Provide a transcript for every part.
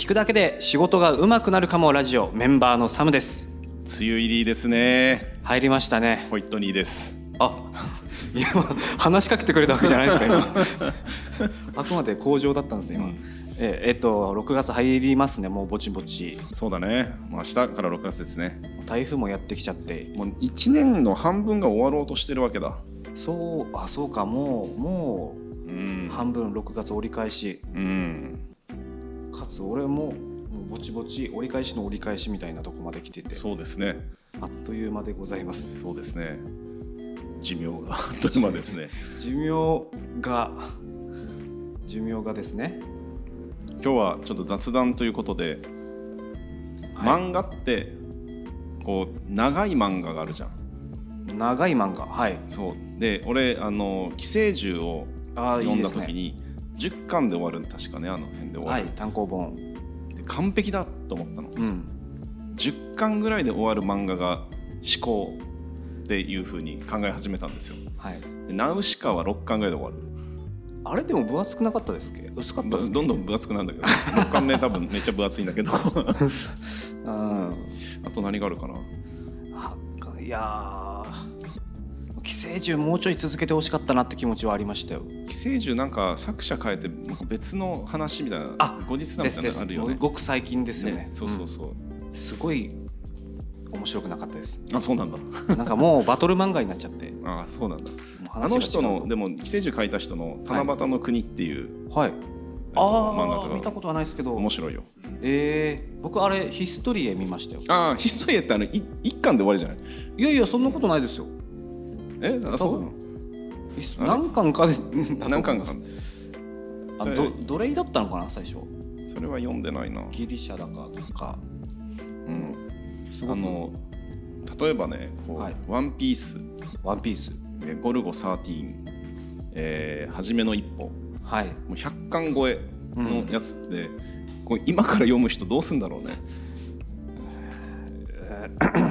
聞くだけで仕事が上手くなるかもラジオメンバーのサムです。梅雨入りですね。入りましたね。ホイットニーです。あ今話しかけてくれたわけじゃないですか今。あくまで向上だったんですね今、うん。ええっと6月入りますねもうぼちぼち。そうだね、まあ、明日から6月ですね。台風もやってきちゃって。もう1年の半分が終わろうとしてるわけだ。そうあそうかもうもううん。半分6月折り返し。うんかつ俺ももうぼちぼち折り返しの折り返しみたいなとこまで来てて。そうですね。あっという間でございます。そうですね。寿命が あっという間ですね。寿命が寿命がですね。今日はちょっと雑談ということで、はい。漫画ってこう長い漫画があるじゃん。長い漫画はい。そう。で俺あの寄生獣を読んだ時に10巻で終わる確かねあの辺で終わる、はい単行本。で完璧だと思ったの。うん。10巻ぐらいで終わる漫画が思考っていう風に考え始めたんですよ。はい。でナウシカは6巻ぐらいで終わる。あれでも分厚くなかったですっけ？薄かったどんどん分厚くなるんだけど。6巻目多分めっちゃ分厚いんだけど。あ うん。と何があるかな？あいや生獣もうちょい続けてほしかったなって気持ちはありましたよ。寄生獣なんか作者変えて別の話みたいなあ後日談みたいなのあるよね。ごく最近ですよね。ねそうそうそう、うん。すごい面白くなかったです。あそうなんだ。なんかもうバトル漫画になっちゃって。も あそうなんだ。あの人のでも寄生獣書いた人の七夕の国っていう、はい。えっとあ漫画とか。あ見たことはないですけど。面白いよ。えー、僕あれヒストリエ見ましたよ。ああヒストリエってあのい一巻で終わりじゃない？いやいやそんなことないですよえあそう多分。ヒスあれ？何巻かで 何巻か。あど奴隷だったのかな最初？それは読んでないな、ギリシャだかとか。うん、すごく。あの例えばねこう、はい。ワンピース。ワンピース。えゴルゴ13、えー、初めの一歩。もはい、う100巻超えのやつって、こう今から読む人どうすんだろうね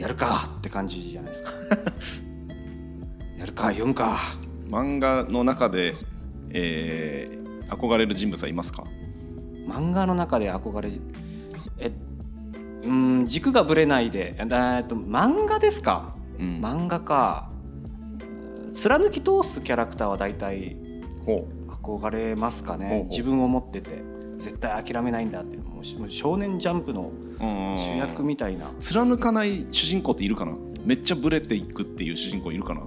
やるかって感じじゃないですか。やるか読むか。漫画の中で、えー憧れる人物はいますか？漫画の中で憧れえうん軸がぶれないでえーっと漫画ですか、うん。漫画か。貫き通すキャラクターは大体ほ憧れますかね。自分を持ってて絶対諦めないんだってもうしもう少年ジャンプの主役みたいな。貫かない主人公っているかな？めっちゃブレていくっていう主人公いるかな？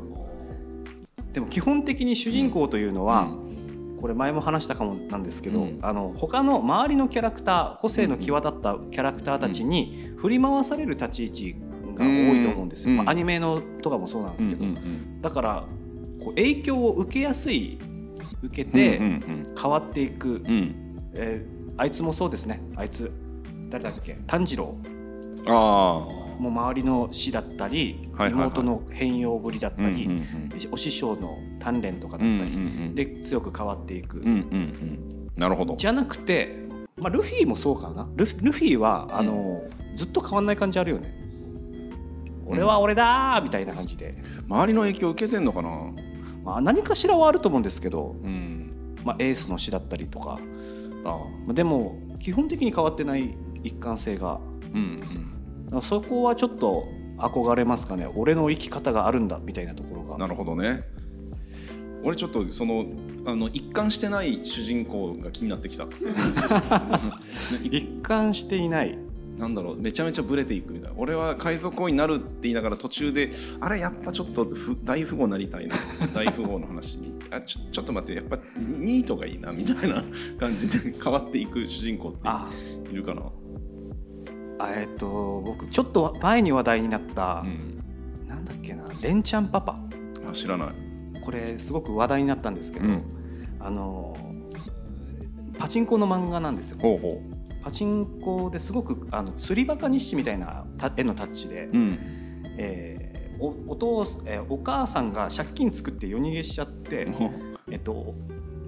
でも基本的に主人公というのは、うん。これ前も話したかもなんですけど、うん。あの他の周りのキャラクター個性の際立ったキャラクターたちに振り回される立ち位置が多いと思うんですよ、うんまあ、アニメのとかもそうなんですけど、だからこう影響を受けやすい受けうんて変わっていく、うんえーあいつもそうですね。あいつ誰だっけ？炭治郎。あも周りの死だったり、妹の変容ぶりだっあたり、うんうんお師匠の鍛錬とかだうんったり、うんうんで強く変わっていく、うんうんうん。なるほど。じゃなくて、まあ、ルフィもそうかな。ルフルフィはあの、ずっと変わんない感じあるよね。俺は俺だーみたいな感じで、周りの影響受けてんのかな？まあ、何かしらはあると思うんですけど、うん。まあ、エースの死だったりとかああ。まあでも基本的に変わってない一貫性が。うんそこはちょっと憧れますかね。俺の生き方があるんだみたいなところが。うんなるほどね。俺ちょっとそのあの一貫してない主人公が気になってきた。一貫していないなんだろうめちゃめちゃブレていくみたいな。俺は海賊王になるって言いながら途中であれやっぱちょっとふ大富豪になりたいな。大富豪の話に。あちょちょっと待ってやっぱニートがいいなみたいな 感じで 変わっていく主人公ってあいるかな。あえっと僕ちょっと前に話題になったう、ん。なんだっけな「レンチャンパパ。あ知らない」これすごく話題になったんですけど、うん。あのパチンコの漫画なんですよ。ほうほパチンコですごくあの釣りバカ日誌みたいなた絵のタッチで、ううん。えーおお父えーお母さんが借金作って夜逃げしちゃって、えっと、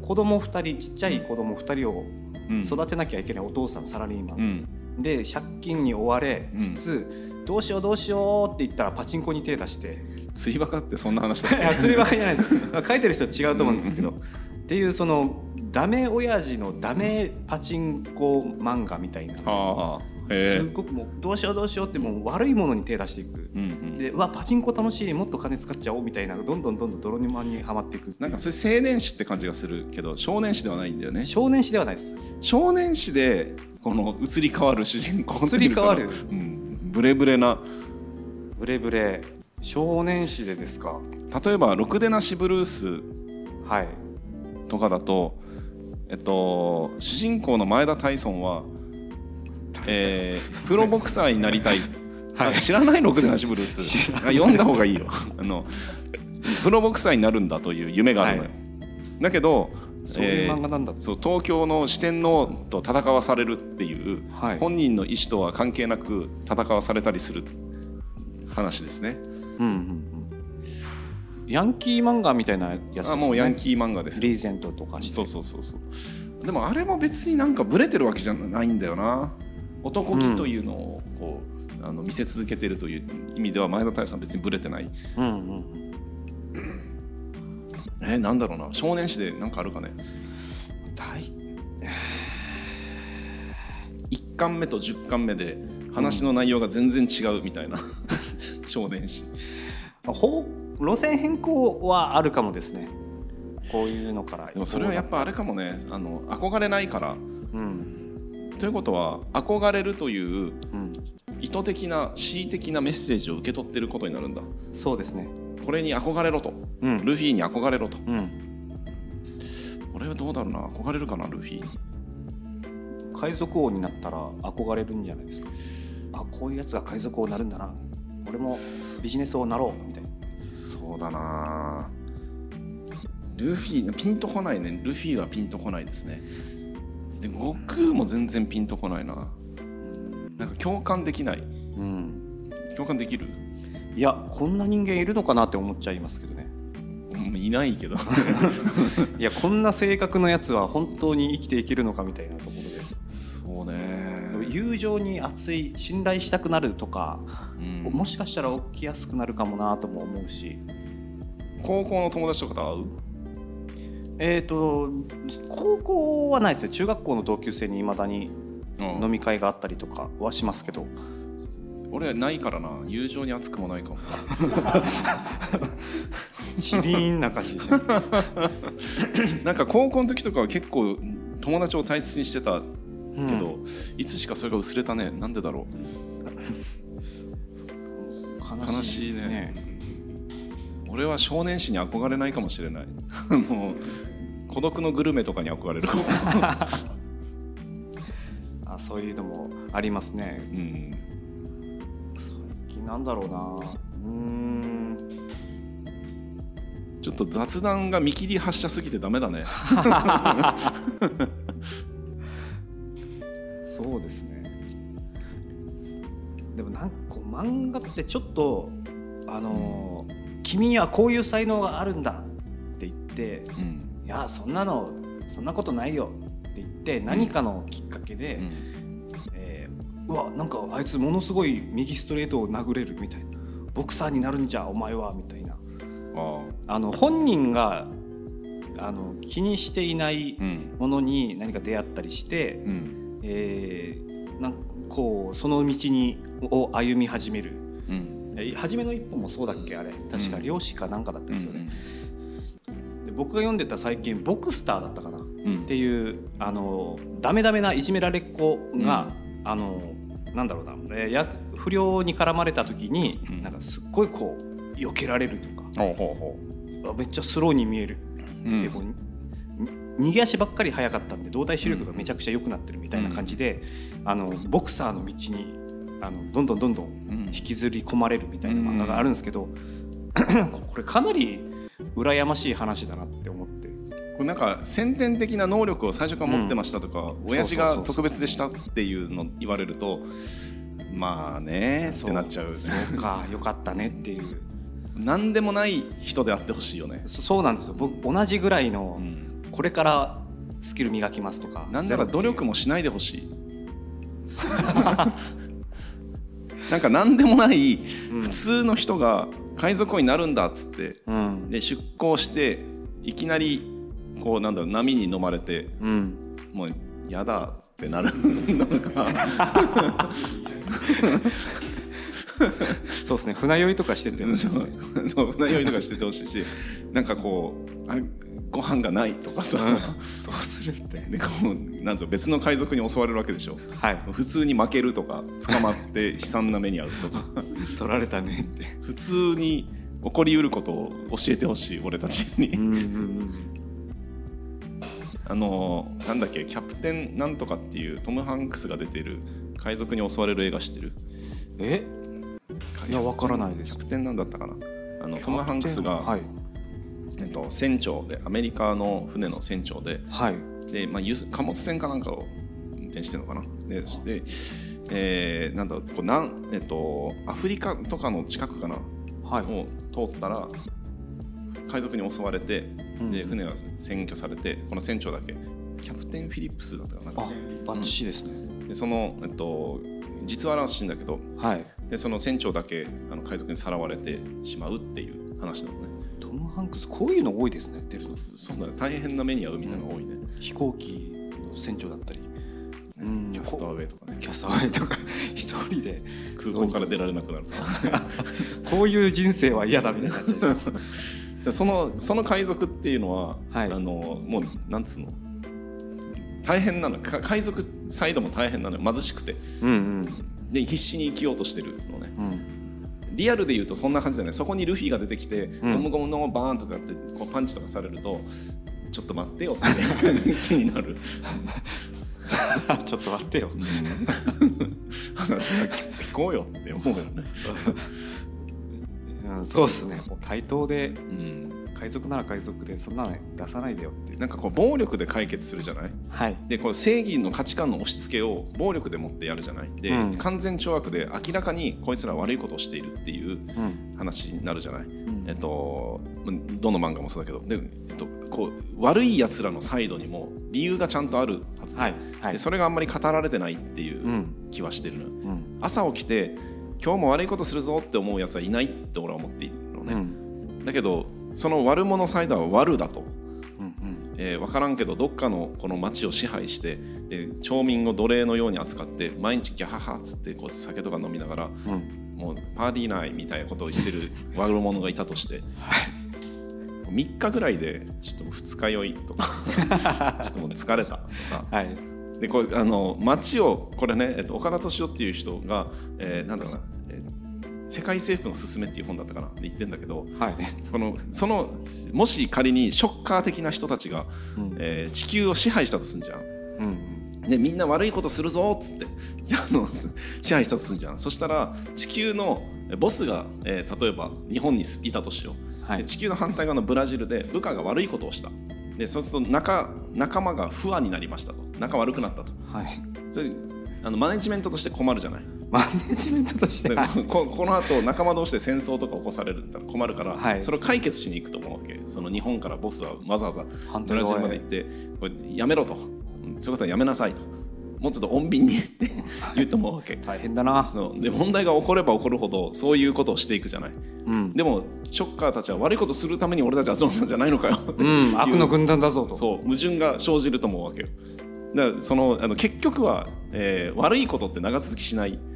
子供2人ちっちゃい子供2人をうん。育てなきゃいけないお父さんサラリーマン、うん。で借金に追われつつ、どうしようどうしようって言ったらパチンコに手出して。釣りバカってそんな話だ釣りバカじゃないです。書いてる人は違うと思うんですけど。っていうそのダメ親父のダメパチンコ漫画みたいな。すごくもうどうしようどうしようってもう悪いものに手出していく。うんうん。でうわパチンコ楽しいもっと金使っちゃおうみたいなどんどんどんどん泥沼にはまっていくなんかそれ青年誌って感じがするけど少年誌ではないんだよね。少年誌ではないです。少年誌でこの移り変わる主人公移り変わる。うん、ブレブレな。ブレブレ。少年誌でですか？例えば「ろくでなしブルースはい」とかだと、えっと、主人公の前田大尊は、えープロボクサーになりたい、はい。あ知らない「ろくでなしブルース」あ読んだ方がいいよ。あのプロボクサーになるんだという夢があるのよ、はい。だけどそういう漫画なんだって、そう東京の四天王と戦わされるっていう、はい。本人の意思とは関係なく戦わされたりする話ですね。うんうんうんヤンキー漫画みたいなやつですよあねもうヤンキー漫画です。リーゼントとかしてそうそうそうそう。でもあれも別になんかブレてるわけじゃないんだよな。男気というのをこう、あの見せ続けてるという意味では前田大さん別にブレてない。うんうんうんえなんだろうな少年誌でなんかあるかね。大1巻目と10巻目で話の内容が全然違うみたいな、少年誌。方路線変更はあるかもですね。こういうのから。でもそれはやっぱあれかもね。あの憧れないから。うん。ということは憧れるといううん。意図的な恣意的なメッセージを受け取ってることになるんだ。そうですね。これに憧れろと。うん。ルフィに憧れろと。うん。俺はどうだろうな。憧れるかなルフィ。海賊王になったら憧れるんじゃないですか。あこういうやつが海賊王になるんだな。俺もビジネス王になろうみたいなそうだな。ルフィピンとこないね。ルフィはピンとこないですね。で悟空も全然ピンとこないな。なんか共感できない。うん。共感できる？いやこんな人間いるのかなって思っちゃいますけどね。うんいないけど。いやこんな性格のやつは本当に生きていけるのかみたいなところで。そうね友情に熱い信頼したくなるとか、うん。もしかしたら起きやすくなるかもなとも思うし。高校の友達とかと会う？えっ、と高校はないですよ。中学校の同級生にいまだにうん。飲み会があったりとかはしますけど。俺はないからな。友情に熱くもないかも。チリーンな感じでした。ね なんか高校の時とかは結構友達を大切にしてたうん。けど、いつしかそれが薄れたね。なんでだろ悲しいね。う俺は少年誌に憧れないかもしれない。もう孤独のグルメとかに憧れるかも、あそういうのもありますね。うん、最近なんだろうな。うーん。ちょっと雑談が見切り発車すぎてダメだね そうですね。でもなんか漫画ってちょっとあのー君にはこういう才能があるんだって言ってうん。いやそんなのそんなことないよって言って何かのきっかけで、うん。えーうわなんかあいつものすごい右ストレートを殴れるみたいな。ボクサーになるんじゃお前はみたいな。ああ。の本人があの気にしていないものに何か出会ったりして、うんえーなんこうその道にを歩み始める。うん。えー初めの一歩もそうだっけあれ。確かうん。漁師かなんかだったんですよね、うんで僕が読んでた最近「ボクスター」だったかな。っうん。ていうあのダメダメないじめられっ子が、あのなんだろうな、えーや不良に絡まれた時に、うん。なんかすっごいこう避けられるとか。めっちゃスローに見える、ううん。でこうに逃げ足ばっかり速かったんで動体視力がめちゃくちゃ良くなってるみたいな感じで、あのボクサーの道にあのどんどんどんどんうん。引きずり込まれるみたいな漫画があるんですけど、これかなり羨ましい話だなって思って。これなんか先天的な能力を最初から持ってましたとか、親父が特別でしたっていうの言われるとまあねってなっちゃう。そうかよかったねっていう。何でもない人であってほしいよね、そそうなんですよ。僕同じぐらいのうん、これからスキル磨きますとかなんなら努力もしないでほしい。なんか何でもないうん。普通の人が海賊王になるんだっつってうん。で出航していきなりこうなんだろう波に飲まれてうん。もうやだってなるのか。そうですね。船酔いとかしてて船酔いとかしててほしいしなんかこうあご飯がないとかさ、どうするって。でこうなんぞ別の海賊に襲われるわけでしょ。はい。普通に負けるとか捕まって悲惨な目に遭うとか。取られたねって。普通に起こりうることを教えてほしい俺たちに、うんうんうん。あのなんだっけキャプテンなんとかっていうトム・ハンクスが出てる海賊に襲われる映画知ってる？え？いやわからないです。キャプテンなんだったかな。あのトム・ハンクスが、はいえっと、船長でアメリカの船の船長ではい。で、まあ、貨物船かなんかを運転してるのかな。でで、えーなんだろうこうなん、えっと、アフリカとかの近くかな。はい。を通ったら海賊に襲われて、うんで船が占拠されてこの船長だけ。キャプテン・フィリップスだったかな。あバッチリですね、でその、えっと、実話らしいんだけどはい。でその船長だけあの海賊にさらわれてしまうっていう話なのねトム・ハンクスこういうの多いですねでそそうだ。ね大変な目に遭うみたいなのが多いね、飛行機の船長だったり、うん。キャストアウェイとかね。キャストアウェイとか。一人で空港から出られなくなるさ こういう人生は嫌だみたいになっちゃいそ そのその海賊っていうのは、はい。あのもうなんつうの？大変なの。か海賊サイドも大変なのよ。貧しくて。うんうん。で必死に生きようとしてるのね。うんリアルで言うとそんな感じだよね。そこにルフィが出てきて、うん。ゴムゴムのバーンとかってこうパンチとかされるとちょっと待ってよって 気になる。ちょっと待ってよ。話は聞こうよって思うよね、うん、そうっすね。もう対等で。うん、海賊なら海賊でそんなの出さないでよっていう。なんかこう暴力で解決するじゃない？はい。でこう正義の価値観の押し付けを暴力で持ってやるじゃない？で、うん。完全懲悪で明らかにこいつら悪いことをしているっていううん。話になるじゃない、ん。えっとどの漫画もそうだけど。で、えっと、こう悪いやつらのサイドにも理由がちゃんとあるはずで,、はい。はい。でそれがあんまり語られてないっていううん。気はしてるうん。朝起きて今日も悪いことするぞって思うやつはいないって俺は思っているのね、うん。だけどその悪者サイドは悪だと。うんえー分からんけどどっかのこの町を支配してで町民を奴隷のように扱って毎日ギャハハっつってこう酒とか飲みながらうん。うんもうパーティー内みたいなことをしてる 悪者がいたとしてはい。3日ぐらいでちょっと二日酔いとか ちょっともう疲れたとか。はい。でこれあの町をこれね、えっと、岡田敏夫っていう人が、えーなんだろうな、えー世界征服のすすめ」っていう本だったかなで言ってんだけどはい。このそのもし仮にショッカー的な人たちが、うん。えー地球を支配したとすんじゃん。うんでみんな悪いことするぞっつって あの支配したとするんじゃん。そしたら地球のボスが、えー例えば日本にいたとしよう、はい。で地球の反対側のブラジルで部下が悪いことをした。でそうすると仲仲間が不安になりましたと。仲悪くなったと。はい。それあのマネジメントとして困るじゃないマネジメントとして。こ この後仲間同士で戦争とか起こされるったら困るから、はい。それを解決しに行くと思うわけ。その日本からボスはわざわざブラジルまで行ってこれやめろと。うんそういうことはやめなさいと。もうちょっと穏便に 言うと思うわけ。大変だな。そので問題が起これば起こるほどそういうことをしていくじゃない。うん。でもショッカーたちは悪いことするために俺たちは集まったんじゃないのかよ。うん。悪の軍団だぞと。そう。矛盾が生じると思うわけよ。だからそのあの結局は、えー悪いことって長続きしない。あ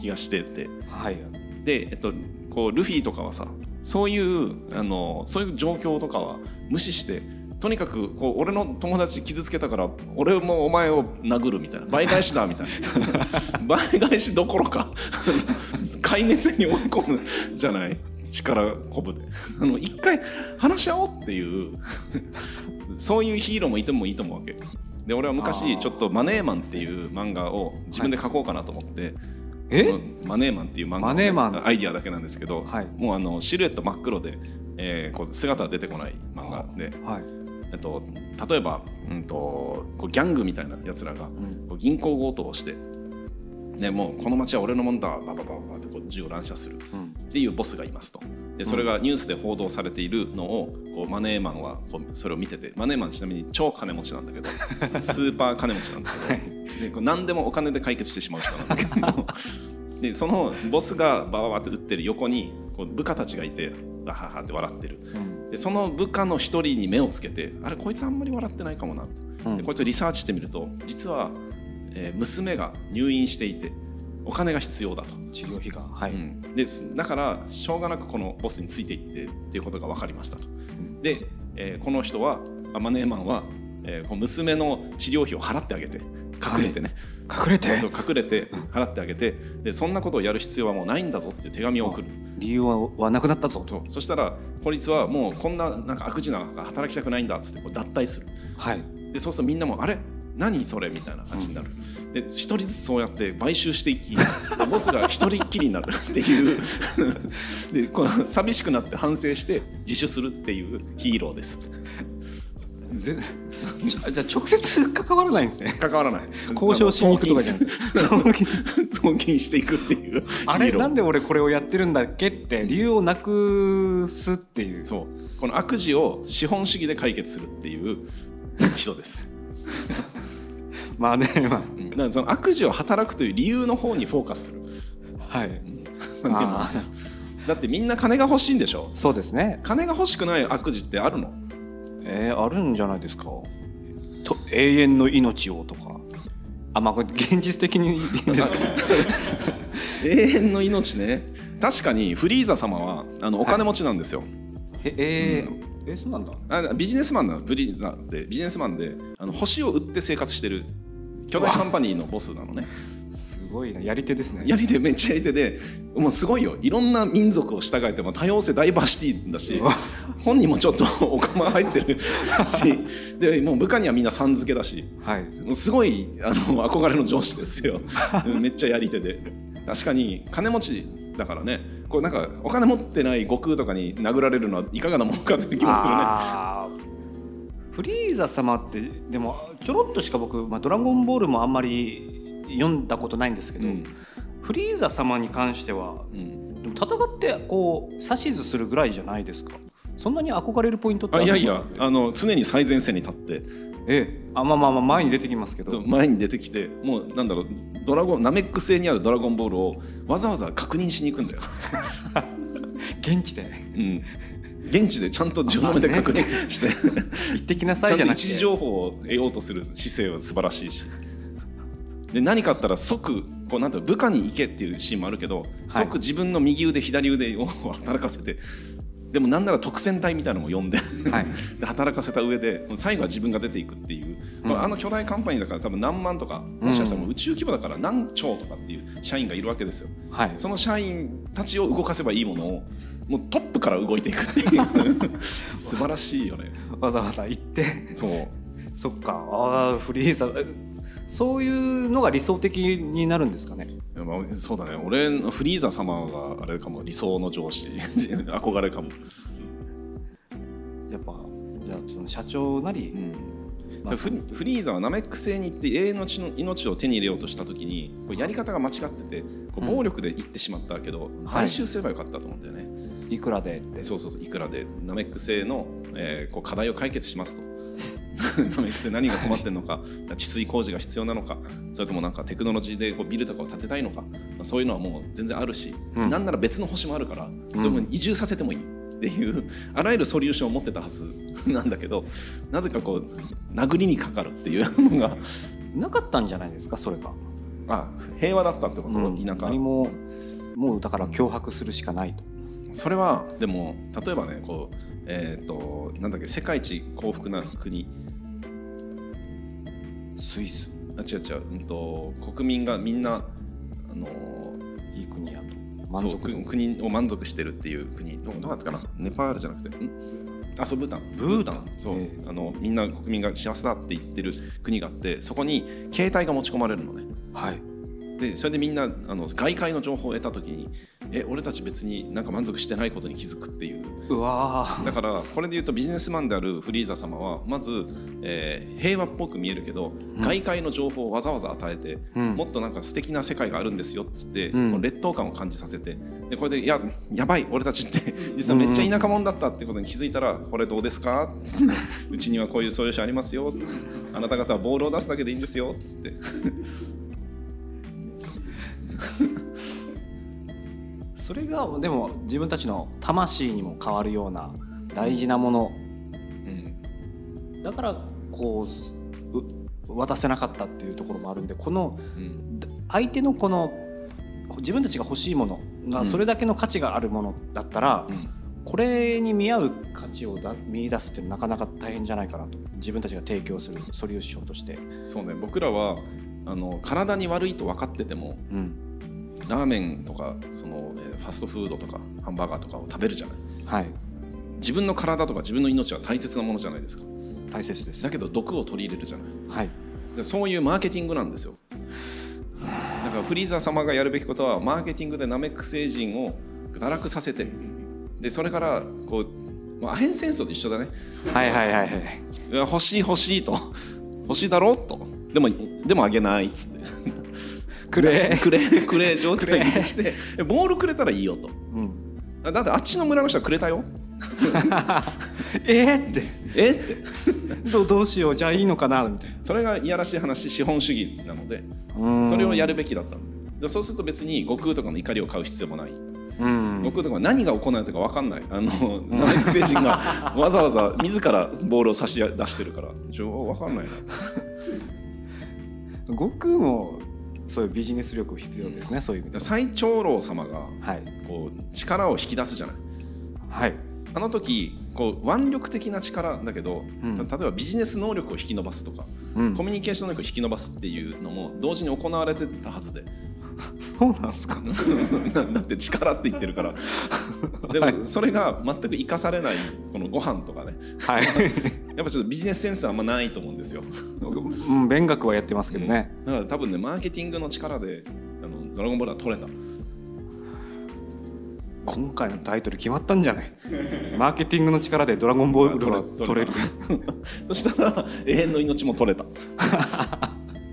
気がしてて。あはい。で、えっと、こうルフィとかはさそういうあのそういう状況とかは無視してとにかくこう俺の友達傷つけたから俺もお前を殴るみたいな。倍返しだみたいな。倍返しどころか。壊滅に追い込むじゃない？力こぶで。あの一回話し合おうっていう。そういうヒーローもいてもいいと思うわけで俺はあ昔ー。ちょっと「マネーマン」っていう漫画を自分で書こうかなと思って、え？うんマネーマンっていう漫画のマネーマン。アイディアだけなんですけど、はい。もうあのシルエット真っ黒で、えーこう姿は出てこない漫画で、はい。えっと、例えば、うん、とこうギャングみたいなやつらがうん。こう銀行強盗をして、でもうこの町は俺のもんだバババババってこう銃を乱射するうん。っていうボスがいますとでそれがニュースで報道されているのをこうマネーマンはこうそれを見ててマネーマンちなみに超金持ちなんだけど スーパー金持ちなんだけどでこう何でもお金で解決してしまう人なんだけど でそのボスがバババって打ってる横にこう部下たちがいてわははって笑ってる。うん。でその部下の一人に目をつけてあれこいつあんまり笑ってないかもな。うん。でこいつをリサーチしてみると実は、えー娘が入院していてお金が必要だと、治療費がはい、うん。でだからしょうがなくこのボスについていってっていうことが分かりましたと。で、えーこの人はあマネーマンは、えーこう娘の治療費を払ってあげて隠れてね、隠れて？そう隠れて払ってあげてでそんなことをやる必要はもうないんだぞっていう手紙を送る。理由ははなくなったぞ。そう。そしたらこいつはもうこんななんか悪事なんか働きたくないんだっつってこう脱退する。はい。でそうするとみんなもあれ？何それ？みたいな感じになる、で一人ずつそうやって買収していきボスが一人っきりになるっていう。でこの寂しくなって反省して自首するっていうヒーローです。ぜじゃあ直接関わらないんですね。関わらない。交渉しに行くとかじゃない。送金。送金していくっていう。あれヒーロー。なんで俺これをやってるんだっけって理由をなくすっていう。そう。この悪事を資本主義で解決するっていう人ですまあねまうん。だからその悪事を働くという理由の方にフォーカスする。あはい。だってみんな金が欲しいんでしょ？そうですね。金が欲しくない悪事ってあるの？えー、あるんじゃないですか？と永遠の命をとか。あまあこれ現実的にいいんですか永遠の命ね。確かにフリーザ様はあのお金持ちなんですよ、ええーえそうなんだ。あビジネスマンなの？フリーザで。ビジネスマンであの星を売って生活してる巨大カンパニーのボスなのね。すごいな。やり手ですね。やり手めっちゃやり手でもうすごいよ。いろんな民族を従えても多様性ダイバーシティだし本人もちょっと お釜入ってるしでもう部下にはみんなさん付けだしはい。もうすごいあの憧れの上司ですよ。う んめっちゃやり手で。確かに金持ちだからね。こうなんかお金持ってない悟空とかに殴られるのはいかがなものかという気もするね。フリーザ様ってでもちょろっとしか僕、まあ、ドラゴンボールもあんまり読んだことないんですけど、うん。フリーザ様に関してはうん。でも戦ってこう指図するぐらいじゃないですか。そんなに憧れるポイントってあいやいやあの常に最前線に立って。ええ。あまあまあまあ前に出てきますけど。前に出てきてもうなんだろうドラゴンナメック星にあるドラゴンボールをわざわざ確認しに行くんだよ、現地で。うん、現地でちゃんと自分の目で確認して。行ってきなさいじゃなくて。一時情報を得ようとする姿勢は素晴らしいし。で何かあったら即こうなんて部下に行けっていうシーンもあるけど、即自分の右腕左腕を働かせてでもなんなら特戦隊みたいなのも呼んではい。で働かせた上で最後は自分が出ていくっていう、これあの巨大カンパニーだから多分何万とかもしかしたらもう宇宙規模だから何兆とかっていう社員がいるわけですよ。はい。その社員たちを動かせばいいものをもうトップから動いていくっていう。素晴らしいよね。わざわざ行って。そう。そっか。あーフリーザえそういうのが理想的になるんですかね？まあそうだね。俺のフリーザ様があれかも。理想の上司。憧れかも、やっぱじゃあその社長なり、うん。まあフリフリーザはナメック星に行って永遠の命の命を手に入れようとした時にこうやり方が間違っててこううん暴力で行ってしまったけど、はい。買収すればよかったと思うんだよね、いくらでって。そうそうそういくらで。ナメック星の、えーこう課題を解決しますとナメック星何が困ってるのか治水工事が必要なのかそれともなんかテクノロジーでこうビルとかを建てたいのか、まあ、そういうのはもう全然あるし、うん。なんなら別の星もあるからそれも移住させてもいいっていうあらゆるソリューションを持ってたはず なんだけどなぜかこう殴りにかかるっていうのがなかったんじゃないですかそれが、あ平和だったってこと、うん。田舎。何ももうだから脅迫するしかないと、それはでも例えばねこうえっ、となんだっけ世界一幸福な国スイス。あ違う違う、うん、と国民がみんなあのいい国や。と満そう足国を満足してるっていう国どどうだったかな？ネパールじゃなくてん？あそうブータン。ブータン。そう、え。あのみんな国民が幸せだって言ってる国があってそこに携帯が持ち込まれるのね。はいでそれでみんなあの外界の情報を得た時にえ俺たち別になんか満足してないことに気づくっていう。うわー。だからこれで言うとビジネスマンであるフリーザ様はまず、えー平和っぽく見えるけど、外界の情報をわざわざ与えて、うん。もっとなんか素敵な世界があるんですよっつって、うん。この劣等感を感じさせてでこれでいややばい俺たちって 実はめっちゃ田舎者だったってことに気づいたら、これどうですかうちにはこういうソリューションありますよあなた方はボールを出すだけでいいんですよっつって それがでも自分たちの魂にも変わるような大事なもの。うん。だからこうう渡せなかったっていうところもあるんでこのうん。相手のこの自分たちが欲しいものがそれだけの価値があるものだったら、うん。これに見合う価値をだ見出すっていうのはなかなか大変じゃないかなと自分たちが提供するソリューションとして。そうね。僕らはあの体に悪いと分かっててもうんラーメンとかそのえーファストフードとかハンバーガーとかを食べるじゃない。はい。自分の体とか自分の命は大切なものじゃないですか。大切です。だけど毒を取り入れるじゃない。はい。でそういうマーケティングなんですよ。だからフリーザ様がやるべきことはマーケティングでナメック星人を堕落させて。でそれからこう、まあ、アヘン戦争と一緒だね。はいはいはいはい。欲しい欲しいと。欲しいだろと。でもでもあげないっつってくれくれくれ状態にして。ボールくれたらいいよと。うん。だってあっちの村の人はくれたよ。えー、って。えって。どうどうしよう。じゃあいいのかなみたいそれがいやらしい話資本主義なのでなそれをやるべきだったの。でそうすると別に悟空とかの怒りを買う必要もない。うん。悟空とか何が行われたか分かんない。あのナメック星人がわざわざ自らボールを差し出してるから。分かんないな。悟空もそういうビジネス力必要ですね、そういう意味で最長老様がはい。こう力を引き出すじゃない。はい。あの時こう腕力的な力だけど、うん。例えばビジネス能力を引き伸ばすとか、うん。コミュニケーション能力を引き伸ばすっていうのも同時に行われてたはずで。そうなんですか？だって力って言ってるから。でもそれが全く生かされないこのご飯とかね。はいやっぱちょっとビジネスセンスはあんまないと思うんですよ。うん勉学はやってますけどね、だから多分ねマーケティングの力であのドラゴンボールは取れた。今回のタイトル決まったんじゃない？マーケティングの力でドラゴンボール取れ 取れる。そしたら永遠の命も取れた。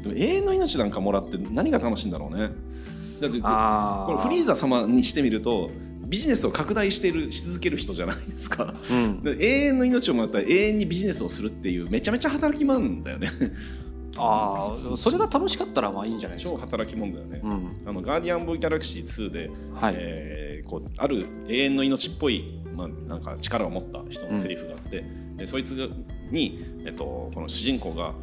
でも永遠の命なんかもらって何が楽しいんだろうね。だってあこれフリーザ様にしてみるとビジネスを拡大しているし続ける人じゃないですか。うん。で永遠の命をもらったら永遠にビジネスをするっていうめちゃめちゃ働きマンだよね。ああそれが楽しかったらまあいいんじゃないですか。超働き者だよね、うん。あのガーディアン・オブ・ギャラクシー2で、はい。えーこうある永遠の命っぽい、まあ、なんか力を持った人のセリフがあって、でそいつに、えっと、この主人公が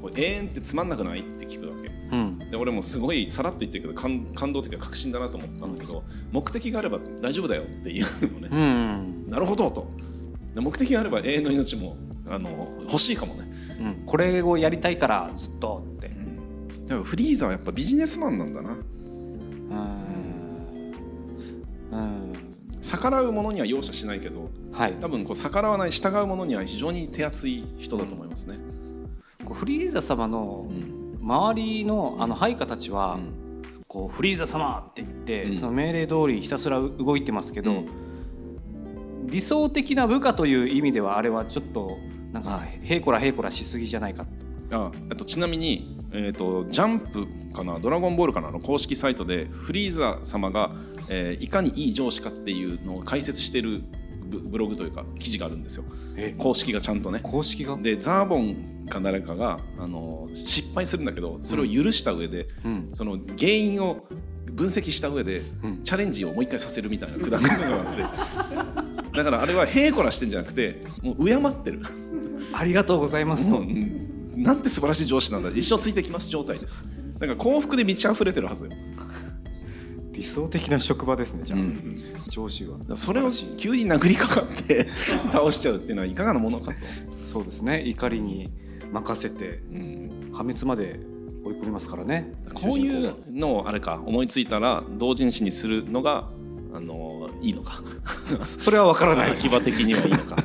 こう永遠ってつまんなくないって聞くわけうん。で俺もすごいさらっと言ってるけど感感動的な確信だなと思ったんだけど、目的があれば大丈夫だよっていうのね、うん、なるほどと。で目的があれば永遠の命もあの欲しいかもね。うん、これをやりたいからずっとって。でもフリーザはやっぱビジネスマンなんだな。うん。うん。逆らう者には容赦しないけどはい。多分こう逆らわない従う者には非常に手厚い人だと思いますね。こうフリーザ様のうん周りのあの配下たちは、うん。こうフリーザ様って言って、うん。その命令通りひたすら動いてますけど、うん。理想的な部下という意味ではあれはちょっとなんかへいこらへいこらしすぎじゃないかと。ああとちなみに、えー、とジャンプかな？ドラゴンボールかな？の公式サイトでフリーザ様が、えーいかにいい上司かっていうのを解説してるブブログというか記事があるんですよ。え。公式がちゃんとね。公式が、でザーボンか誰かがあの失敗するんだけどそれを許した上で、うん。その原因を分析した上で、うん。チャレンジをもう一回させるみたいなくだりがあって。だからあれはへいこらしてんじゃなくてもう敬ってる。ありがとうございますと、うん。なんて素晴らしい上司なんだ。一生ついてきます状態です。だから幸福で満ち溢れてるはずよ、理想的な職場ですねじゃあ、うん上司は。それを急に殴りかかって倒しちゃうっていうのはいかがなものかと、そうですね。怒りに任せてうん。破滅まで追い込みますからね。こういうのをあれか思いついたら同人誌にするのがあのいいのか。それは分からないです。秋葉的にはいいのか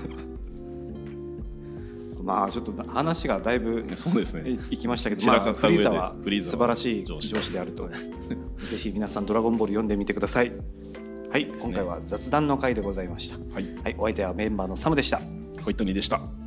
まあちょっと話がだいぶそうですね。いいきましたけど、まあ、フリーザは素晴らしい上司。であると。ぜひ皆さん「ドラゴンボール」読んでみてください。はい、すね。今回は雑談の回でございました、はい。はい、お相手はメンバーのサムでした。ホイットニーでした